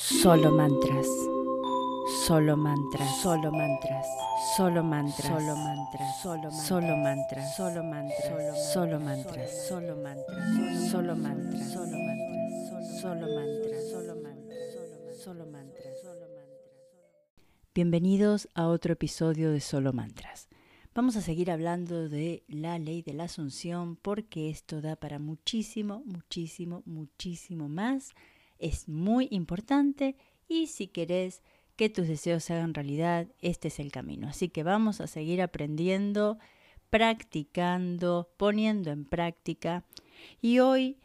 Solo mantras. Solo mantras. Solo mantras. Solo mantras. Solo mantras. Solo solo mantras. Solo mantras. Solo mantras. Solo mantras. Solo mantras. Solo mantras. Solo mantras. Solo mantras. Solo mantras. Bienvenidos a otro episodio de Solo Mantras. Vamos a seguir hablando de la ley de la asunción porque esto da para muchísimo, muchísimo, muchísimo más es muy importante y si querés que tus deseos se hagan realidad, este es el camino. Así que vamos a seguir aprendiendo, practicando, poniendo en práctica. Y hoy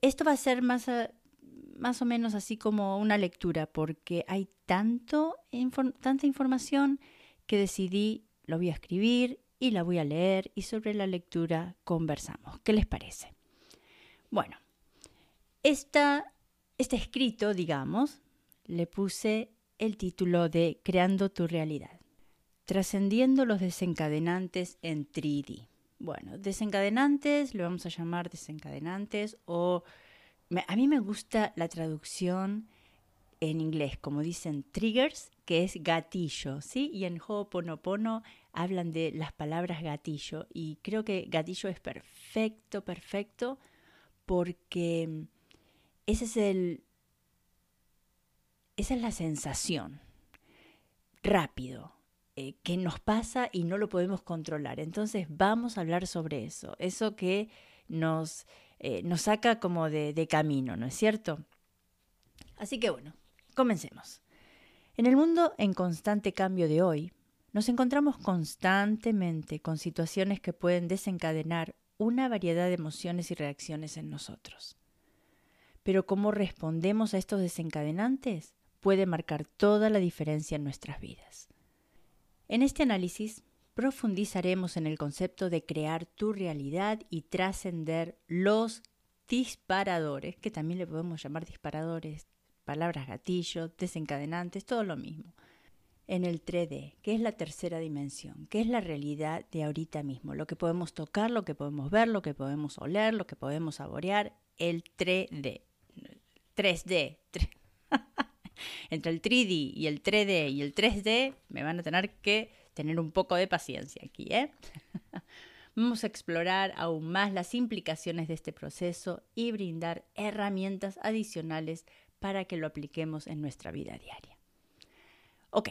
esto va a ser más, más o menos así como una lectura, porque hay tanto, tanta información que decidí, lo voy a escribir y la voy a leer y sobre la lectura conversamos. ¿Qué les parece? Bueno, esta este escrito, digamos, le puse el título de Creando tu realidad, trascendiendo los desencadenantes en 3D. Bueno, desencadenantes, lo vamos a llamar desencadenantes o a mí me gusta la traducción en inglés, como dicen triggers, que es gatillo, ¿sí? Y en Ho'oponopono hablan de las palabras gatillo y creo que gatillo es perfecto, perfecto porque es el, esa es la sensación, rápido, eh, que nos pasa y no lo podemos controlar. Entonces vamos a hablar sobre eso, eso que nos, eh, nos saca como de camino, ¿no es cierto? Así que bueno, comencemos. En el mundo en constante cambio de hoy, nos encontramos constantemente con situaciones que pueden desencadenar una variedad de emociones y reacciones en nosotros. Pero cómo respondemos a estos desencadenantes puede marcar toda la diferencia en nuestras vidas. En este análisis profundizaremos en el concepto de crear tu realidad y trascender los disparadores, que también le podemos llamar disparadores, palabras gatillo, desencadenantes, todo lo mismo. En el 3D, que es la tercera dimensión, que es la realidad de ahorita mismo, lo que podemos tocar, lo que podemos ver, lo que podemos oler, lo que podemos saborear, el 3D. 3D. Entre el 3D y el 3D y el 3D me van a tener que tener un poco de paciencia aquí, ¿eh? Vamos a explorar aún más las implicaciones de este proceso y brindar herramientas adicionales para que lo apliquemos en nuestra vida diaria. Ok,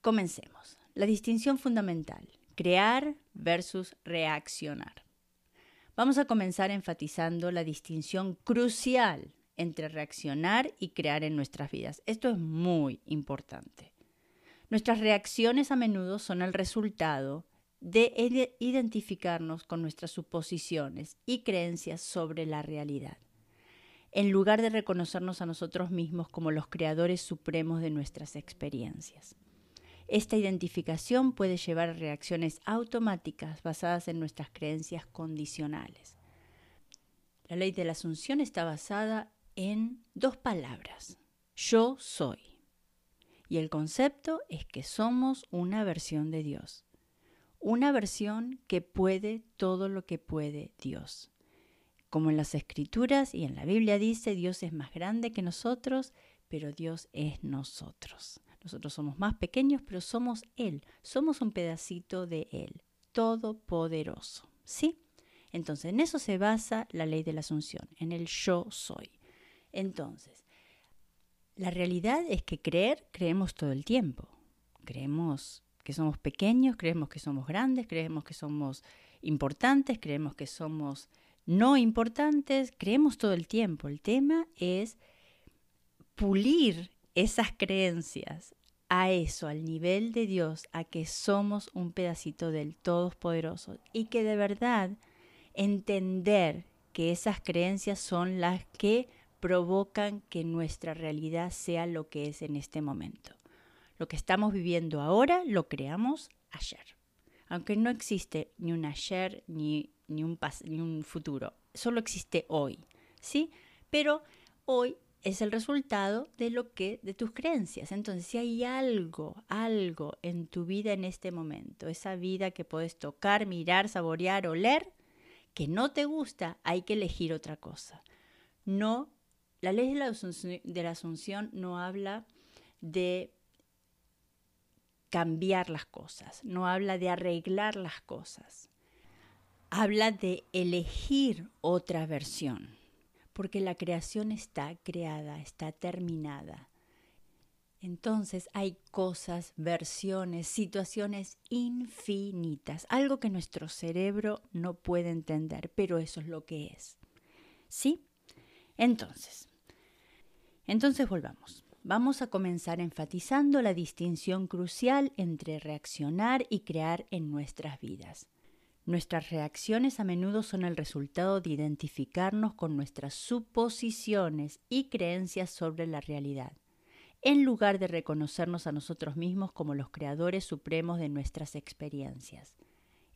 comencemos. La distinción fundamental, crear versus reaccionar. Vamos a comenzar enfatizando la distinción crucial entre reaccionar y crear en nuestras vidas. Esto es muy importante. Nuestras reacciones a menudo son el resultado de identificarnos con nuestras suposiciones y creencias sobre la realidad, en lugar de reconocernos a nosotros mismos como los creadores supremos de nuestras experiencias. Esta identificación puede llevar a reacciones automáticas basadas en nuestras creencias condicionales. La ley de la asunción está basada en dos palabras. Yo soy. Y el concepto es que somos una versión de Dios. Una versión que puede todo lo que puede Dios. Como en las escrituras y en la Biblia dice, Dios es más grande que nosotros, pero Dios es nosotros. Nosotros somos más pequeños, pero somos Él. Somos un pedacito de Él, todopoderoso. ¿Sí? Entonces, en eso se basa la ley de la asunción, en el yo soy. Entonces, la realidad es que creer, creemos todo el tiempo. Creemos que somos pequeños, creemos que somos grandes, creemos que somos importantes, creemos que somos no importantes, creemos todo el tiempo. El tema es pulir esas creencias a eso, al nivel de Dios, a que somos un pedacito del Todopoderoso y que de verdad entender que esas creencias son las que provocan que nuestra realidad sea lo que es en este momento. Lo que estamos viviendo ahora lo creamos ayer. Aunque no existe ni un ayer ni, ni, un, ni un futuro, solo existe hoy. ¿Sí? Pero hoy es el resultado de lo que de tus creencias. Entonces, si hay algo, algo en tu vida en este momento, esa vida que puedes tocar, mirar, saborear, oler, que no te gusta, hay que elegir otra cosa. No La ley de la, de la asunción no habla de cambiar las cosas, no habla de arreglar las cosas, habla de elegir otra versión, porque la creación está creada, está terminada. Entonces hay cosas, versiones, situaciones infinitas, algo que nuestro cerebro no puede entender, pero eso es lo que es. ¿Sí? Entonces, entonces volvamos. Vamos a comenzar enfatizando la distinción crucial entre reaccionar y crear en nuestras vidas. Nuestras reacciones a menudo son el resultado de identificarnos con nuestras suposiciones y creencias sobre la realidad, en lugar de reconocernos a nosotros mismos como los creadores supremos de nuestras experiencias.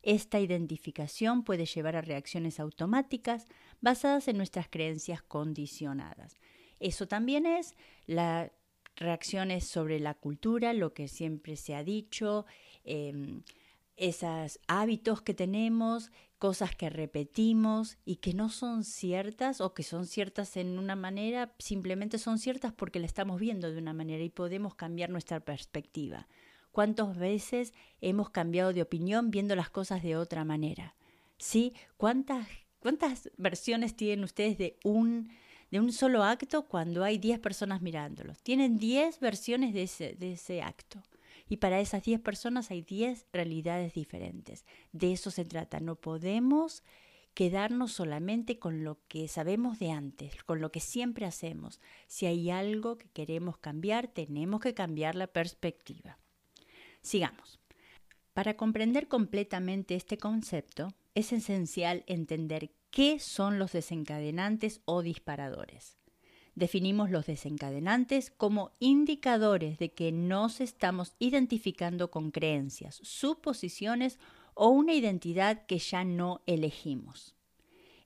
Esta identificación puede llevar a reacciones automáticas basadas en nuestras creencias condicionadas. Eso también es la reacciones sobre la cultura, lo que siempre se ha dicho, em, esos hábitos que tenemos, cosas que repetimos y que no son ciertas o que son ciertas en una manera, simplemente son ciertas porque la estamos viendo de una manera y podemos cambiar nuestra perspectiva. ¿Cuántas veces hemos cambiado de opinión viendo las cosas de otra manera? ¿Sí? ¿Cuántas, cuántas versiones tienen ustedes de un de un solo acto cuando hay 10 personas mirándolos. Tienen 10 versiones de ese, de ese acto. Y para esas 10 personas hay 10 realidades diferentes. De eso se trata. No podemos quedarnos solamente con lo que sabemos de antes, con lo que siempre hacemos. Si hay algo que queremos cambiar, tenemos que cambiar la perspectiva. Sigamos. Para comprender completamente este concepto, es esencial entender ¿Qué son los desencadenantes o disparadores? Definimos los desencadenantes como indicadores de que nos estamos identificando con creencias, suposiciones o una identidad que ya no elegimos.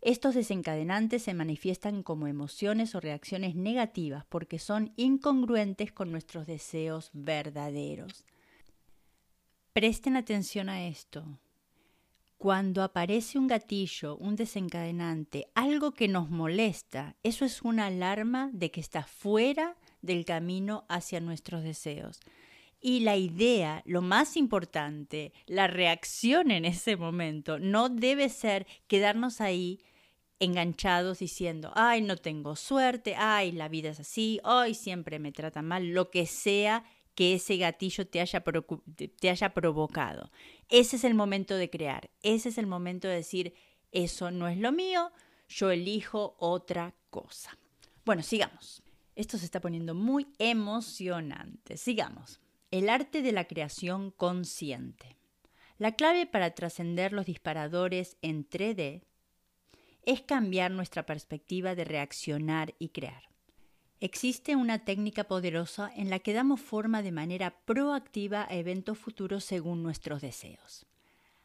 Estos desencadenantes se manifiestan como emociones o reacciones negativas porque son incongruentes con nuestros deseos verdaderos. Presten atención a esto cuando aparece un gatillo, un desencadenante, algo que nos molesta, eso es una alarma de que está fuera del camino hacia nuestros deseos. Y la idea, lo más importante, la reacción en ese momento, no debe ser quedarnos ahí enganchados diciendo, ay, no tengo suerte, ay, la vida es así, ay, siempre me trata mal, lo que sea que ese gatillo te haya, te haya provocado. Ese es el momento de crear, ese es el momento de decir, eso no es lo mío, yo elijo otra cosa. Bueno, sigamos. Esto se está poniendo muy emocionante. Sigamos. El arte de la creación consciente. La clave para trascender los disparadores en 3D es cambiar nuestra perspectiva de reaccionar y crear. Existe una técnica poderosa en la que damos forma de manera proactiva a eventos futuros según nuestros deseos.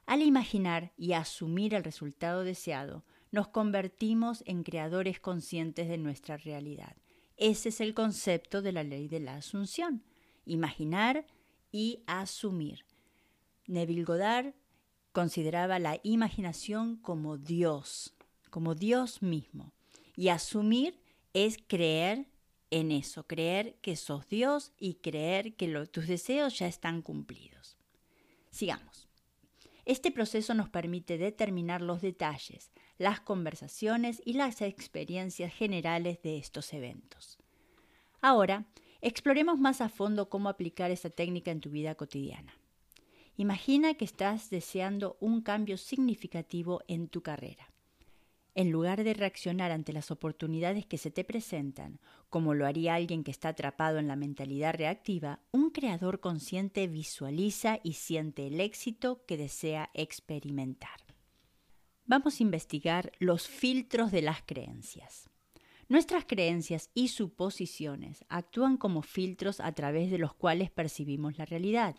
Al imaginar y asumir el resultado deseado, nos convertimos en creadores conscientes de nuestra realidad. Ese es el concepto de la ley de la asunción. Imaginar y asumir. Neville Goddard consideraba la imaginación como Dios, como Dios mismo. Y asumir es creer en eso, creer que sos Dios y creer que tus deseos ya están cumplidos. Sigamos. Este proceso nos permite determinar los detalles, las conversaciones y las experiencias generales de estos eventos. Ahora, exploremos más a fondo cómo aplicar esta técnica en tu vida cotidiana. Imagina que estás deseando un cambio significativo en tu carrera. En lugar de reaccionar ante las oportunidades que se te presentan, como lo haría alguien que está atrapado en la mentalidad reactiva, un creador consciente visualiza y siente el éxito que desea experimentar. Vamos a investigar los filtros de las creencias. Nuestras creencias y suposiciones actúan como filtros a través de los cuales percibimos la realidad.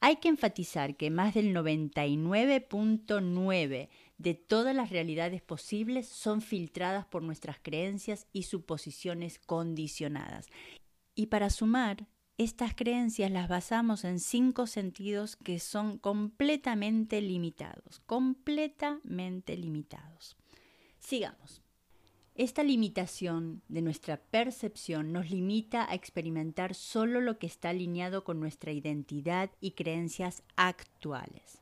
Hay que enfatizar que más del 99.9 de todas las realidades posibles son filtradas por nuestras creencias y suposiciones condicionadas. Y para sumar, estas creencias las basamos en cinco sentidos que son completamente limitados, completamente limitados. Sigamos. Esta limitación de nuestra percepción nos limita a experimentar solo lo que está alineado con nuestra identidad y creencias actuales.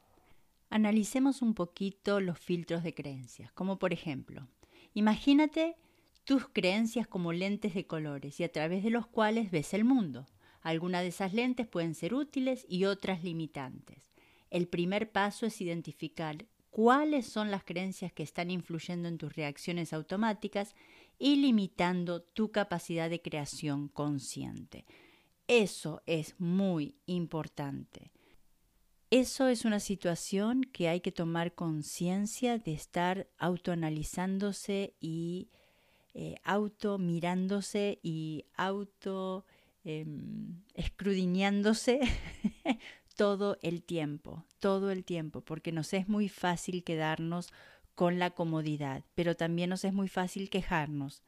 Analicemos un poquito los filtros de creencias, como por ejemplo, imagínate tus creencias como lentes de colores y a través de los cuales ves el mundo. Algunas de esas lentes pueden ser útiles y otras limitantes. El primer paso es identificar cuáles son las creencias que están influyendo en tus reacciones automáticas y limitando tu capacidad de creación consciente. Eso es muy importante. Eso es una situación que hay que tomar conciencia de estar autoanalizándose y eh, auto mirándose y auto escrudiñándose todo el tiempo, todo el tiempo, porque nos es muy fácil quedarnos con la comodidad, pero también nos es muy fácil quejarnos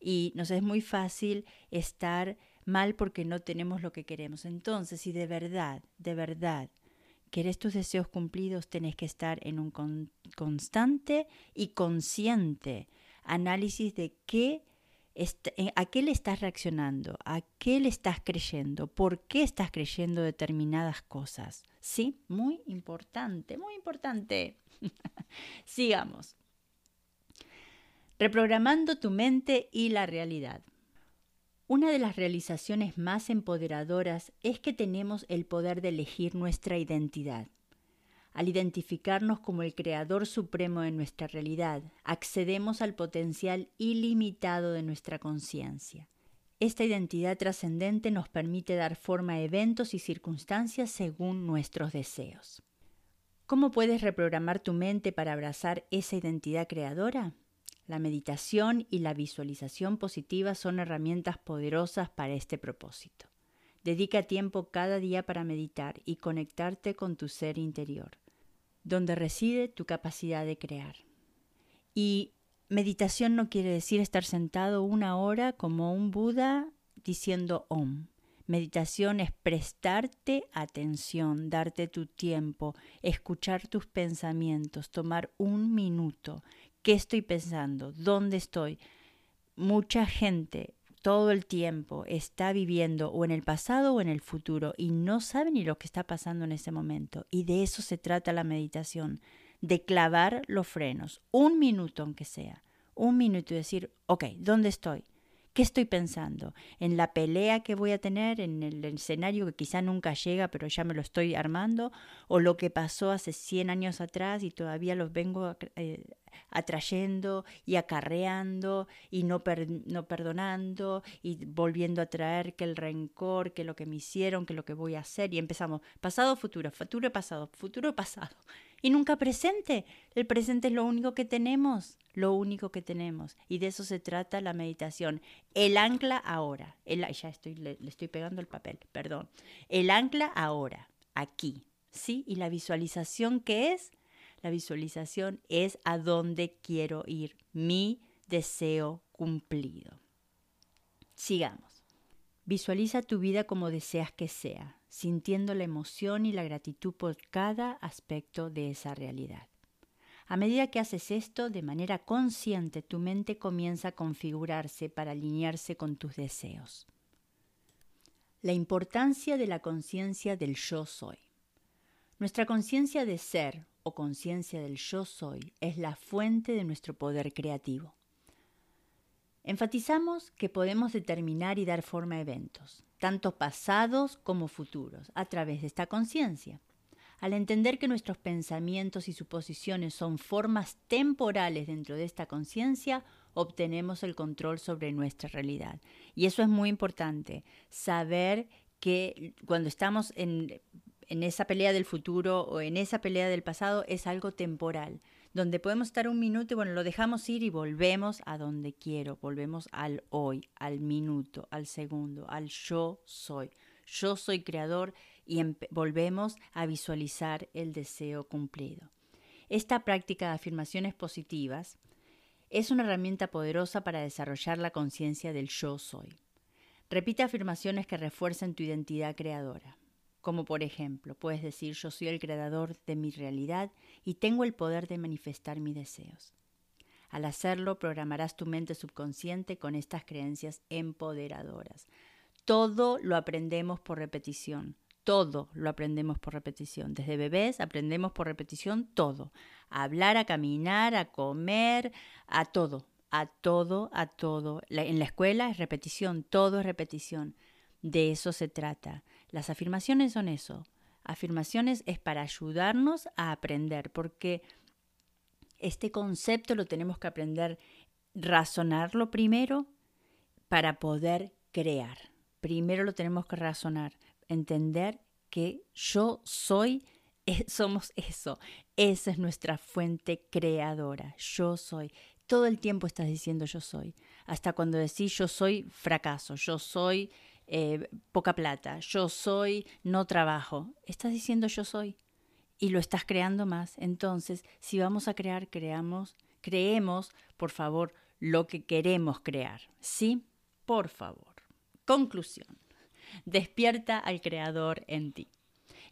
y nos es muy fácil estar mal porque no tenemos lo que queremos. Entonces, si de verdad, de verdad querés tus deseos cumplidos, tenés que estar en un constante y consciente análisis de qué eh, ¿A qué le estás reaccionando? ¿A qué le estás creyendo? ¿Por qué estás creyendo determinadas cosas? Sí, muy importante, muy importante. Sigamos. Reprogramando tu mente y la realidad. Una de las realizaciones más empoderadoras es que tenemos el poder de elegir nuestra identidad. Al identificarnos como el creador supremo de nuestra realidad, accedemos al potencial ilimitado de nuestra conciencia. Esta identidad trascendente nos permite dar forma a eventos y circunstancias según nuestros deseos. ¿Cómo puedes reprogramar tu mente para abrazar esa identidad creadora? La meditación y la visualización positiva son herramientas poderosas para este propósito. Dedica tiempo cada día para meditar y conectarte con tu ser interior donde reside tu capacidad de crear. Y meditación no quiere decir estar sentado una hora como un Buda diciendo Om. Meditación es prestarte atención, darte tu tiempo, escuchar tus pensamientos, tomar un minuto. ¿Qué estoy pensando? ¿Dónde estoy? Mucha gente todo el tiempo está viviendo o en el pasado o en el futuro y no sabe ni lo que está pasando en ese momento. Y de eso se trata la meditación, de clavar los frenos, un minuto aunque sea, un minuto y decir, ok, ¿dónde estoy? ¿Qué estoy pensando? ¿En la pelea que voy a tener? ¿En el escenario que quizá nunca llega, pero ya me lo estoy armando? ¿O lo que pasó hace 100 años atrás y todavía los vengo eh, atrayendo y acarreando y no, no perdonando y volviendo a traer que el rencor, que lo que me hicieron, que lo que voy a hacer? Y empezamos pasado, futuro, futuro, pasado, futuro, pasado y nunca presente. El presente es lo único que tenemos, lo único que tenemos. Y de eso se trata la meditación. El ancla ahora. El, ya estoy, le, estoy pegando el papel, perdón. El ancla ahora, aquí. ¿Sí? Y la visualización, ¿qué es? La visualización es a dónde quiero ir, mi deseo cumplido. Sigamos. Visualiza tu vida como deseas que sea sintiendo la emoción y la gratitud por cada aspecto de esa realidad. A medida que haces esto de manera consciente, tu mente comienza a configurarse para alinearse con tus deseos. La importancia de la conciencia del yo soy. Nuestra conciencia de ser o conciencia del yo soy es la fuente de nuestro poder creativo. Enfatizamos que podemos determinar y dar forma a eventos, tanto pasados como futuros, a través de esta conciencia. Al entender que nuestros pensamientos y suposiciones son formas temporales dentro de esta conciencia, obtenemos el control sobre nuestra realidad. Y eso es muy importante, saber que cuando estamos en, en esa pelea del futuro o en esa pelea del pasado es algo temporal donde podemos estar un minuto y bueno, lo dejamos ir y volvemos a donde quiero, volvemos al hoy, al minuto, al segundo, al yo soy. Yo soy creador y volvemos a visualizar el deseo cumplido. Esta práctica de afirmaciones positivas es una herramienta poderosa para desarrollar la conciencia del yo soy. Repite afirmaciones que refuercen tu identidad creadora como por ejemplo, puedes decir yo soy el creador de mi realidad y tengo el poder de manifestar mis deseos. Al hacerlo, programarás tu mente subconsciente con estas creencias empoderadoras. Todo lo aprendemos por repetición. Todo lo aprendemos por repetición. Desde bebés aprendemos por repetición todo. A hablar, a caminar, a comer, a todo. A todo, a todo. en la escuela es repetición, todo es repetición. De eso se trata. Las afirmaciones son eso. Afirmaciones es para ayudarnos a aprender, porque este concepto lo tenemos que aprender, razonarlo primero para poder crear. Primero lo tenemos que razonar, entender que yo soy, eh, somos eso. Esa es nuestra fuente creadora. Yo soy. Todo el tiempo estás diciendo yo soy. Hasta cuando decís yo soy fracaso, yo soy eh, poca plata, yo soy no trabajo. Estás diciendo yo soy. Y lo estás creando más. Entonces, si vamos a crear, creamos, creemos, por favor, lo que queremos crear. ¿Sí? Por favor. Conclusión. Despierta al Creador en ti.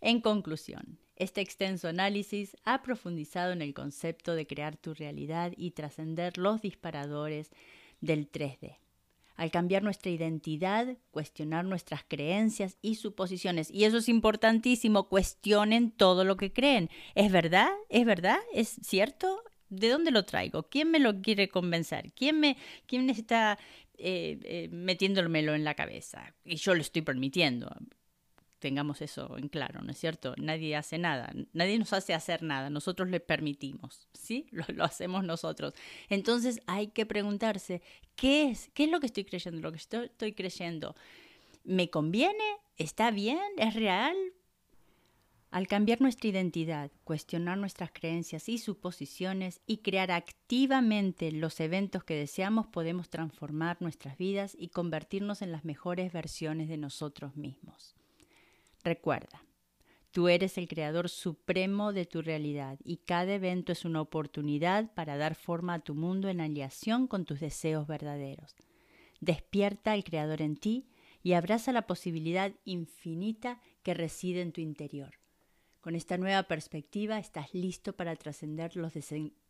En conclusión, este extenso análisis ha profundizado en el concepto de crear tu realidad y trascender los disparadores del 3D. Al cambiar nuestra identidad, cuestionar nuestras creencias y suposiciones. Y eso es importantísimo, cuestionen todo lo que creen. ¿Es verdad? ¿Es verdad? ¿Es cierto? ¿De dónde lo traigo? ¿Quién me lo quiere convencer? ¿Quién me, quién está eh, eh, metiéndomelo en la cabeza? Y yo lo estoy permitiendo. Tengamos eso en claro, ¿no es cierto? Nadie hace nada, nadie nos hace hacer nada, nosotros le permitimos, ¿sí? Lo, hacemos nosotros. Entonces hay que preguntarse, ¿qué es? ¿Qué es lo que estoy creyendo? ¿Lo que estoy creyendo? ¿Me conviene? ¿Está bien? ¿Es real? Al cambiar nuestra identidad, cuestionar nuestras creencias y suposiciones y crear activamente los eventos que deseamos, podemos transformar nuestras vidas y convertirnos en las mejores versiones de nosotros mismos. Recuerda, tú eres el creador supremo de tu realidad y cada evento es una oportunidad para dar forma a tu mundo en aliación con tus deseos verdaderos. Despierta al creador en ti y abraza la posibilidad infinita que reside en tu interior. Con esta nueva perspectiva estás listo para trascender los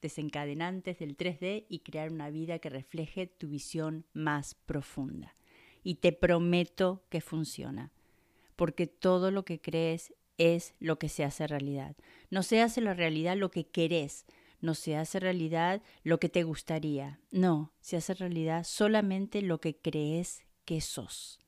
desencadenantes del 3D y crear una vida que refleje tu visión más profunda. Y te prometo que funciona, porque todo lo que crees es lo que se hace realidad. No se hace la realidad lo que querés, no se hace realidad lo que te gustaría, no, se hace realidad solamente lo que crees que sos.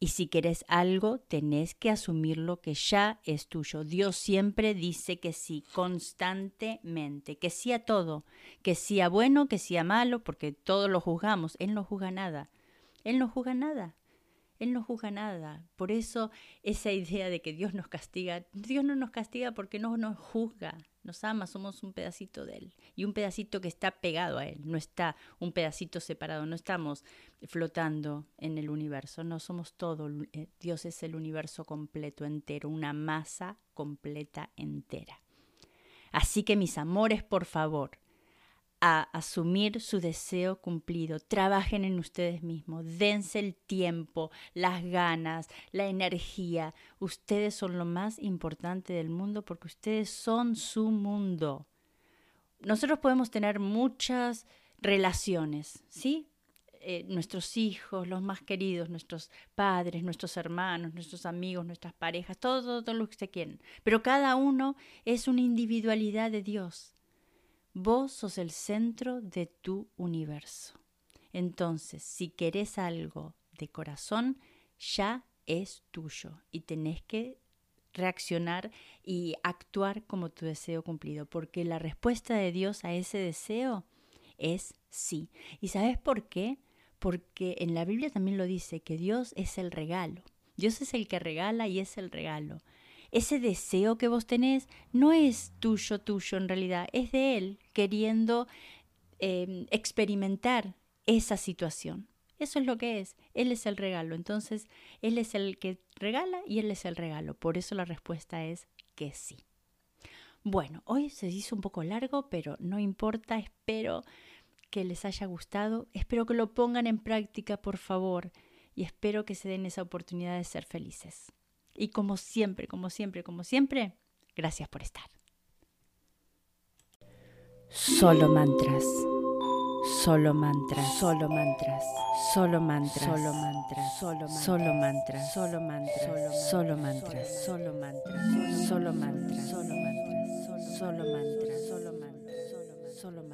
Y si querés algo, tenés que asumir lo que ya es tuyo. Dios siempre dice que sí, constantemente, que sí a todo, que sí a bueno, que sí a malo, porque todos lo juzgamos. Él no juzga nada. Él no juzga nada. Él no juzga nada. Por eso esa idea de que Dios nos castiga, Dios no nos castiga porque no nos juzga nos ama, somos un pedacito de Él y un pedacito que está pegado a Él, no está un pedacito separado, no estamos flotando en el universo, no somos todo, eh, Dios es el universo completo, entero, una masa completa entera. Así que mis amores, por favor, a asumir su deseo cumplido. Trabajen en ustedes mismos, dense el tiempo, las ganas, la energía. Ustedes son lo más importante del mundo porque ustedes son su mundo. Nosotros podemos tener muchas relaciones, ¿sí? Eh, nuestros hijos, los más queridos, nuestros padres, nuestros hermanos, nuestros amigos, nuestras parejas, todo, todo, lo que se quieren. Pero cada uno es una individualidad de Dios. Vos sos el centro de tu universo. Entonces, si querés algo de corazón, ya es tuyo y tenés que reaccionar y actuar como tu deseo cumplido, porque la respuesta de Dios a ese deseo es sí. ¿Y sabes por qué? Porque en la Biblia también lo dice, que Dios es el regalo. Dios es el que regala y es el regalo ese deseo que vos tenés no es tuyo, tuyo en realidad, es de Él queriendo em, experimentar esa situación. Eso es lo que es. Él es el regalo. Entonces, Él es el que regala y Él es el regalo. Por eso la respuesta es que sí. Bueno, hoy se hizo un poco largo, pero no importa. Espero que les haya gustado. Espero que lo pongan en práctica, por favor. Y espero que se den esa oportunidad de ser felices. Y como siempre, como siempre, como siempre, gracias por estar. Solo mantras. Solo mantras. Solo mantras. Solo mantras. Solo mantras. Solo mantras. Solo mantras. Solo mantras. Solo mantras. Solo mantras. Solo mantras. Solo mantras. Solo mantras.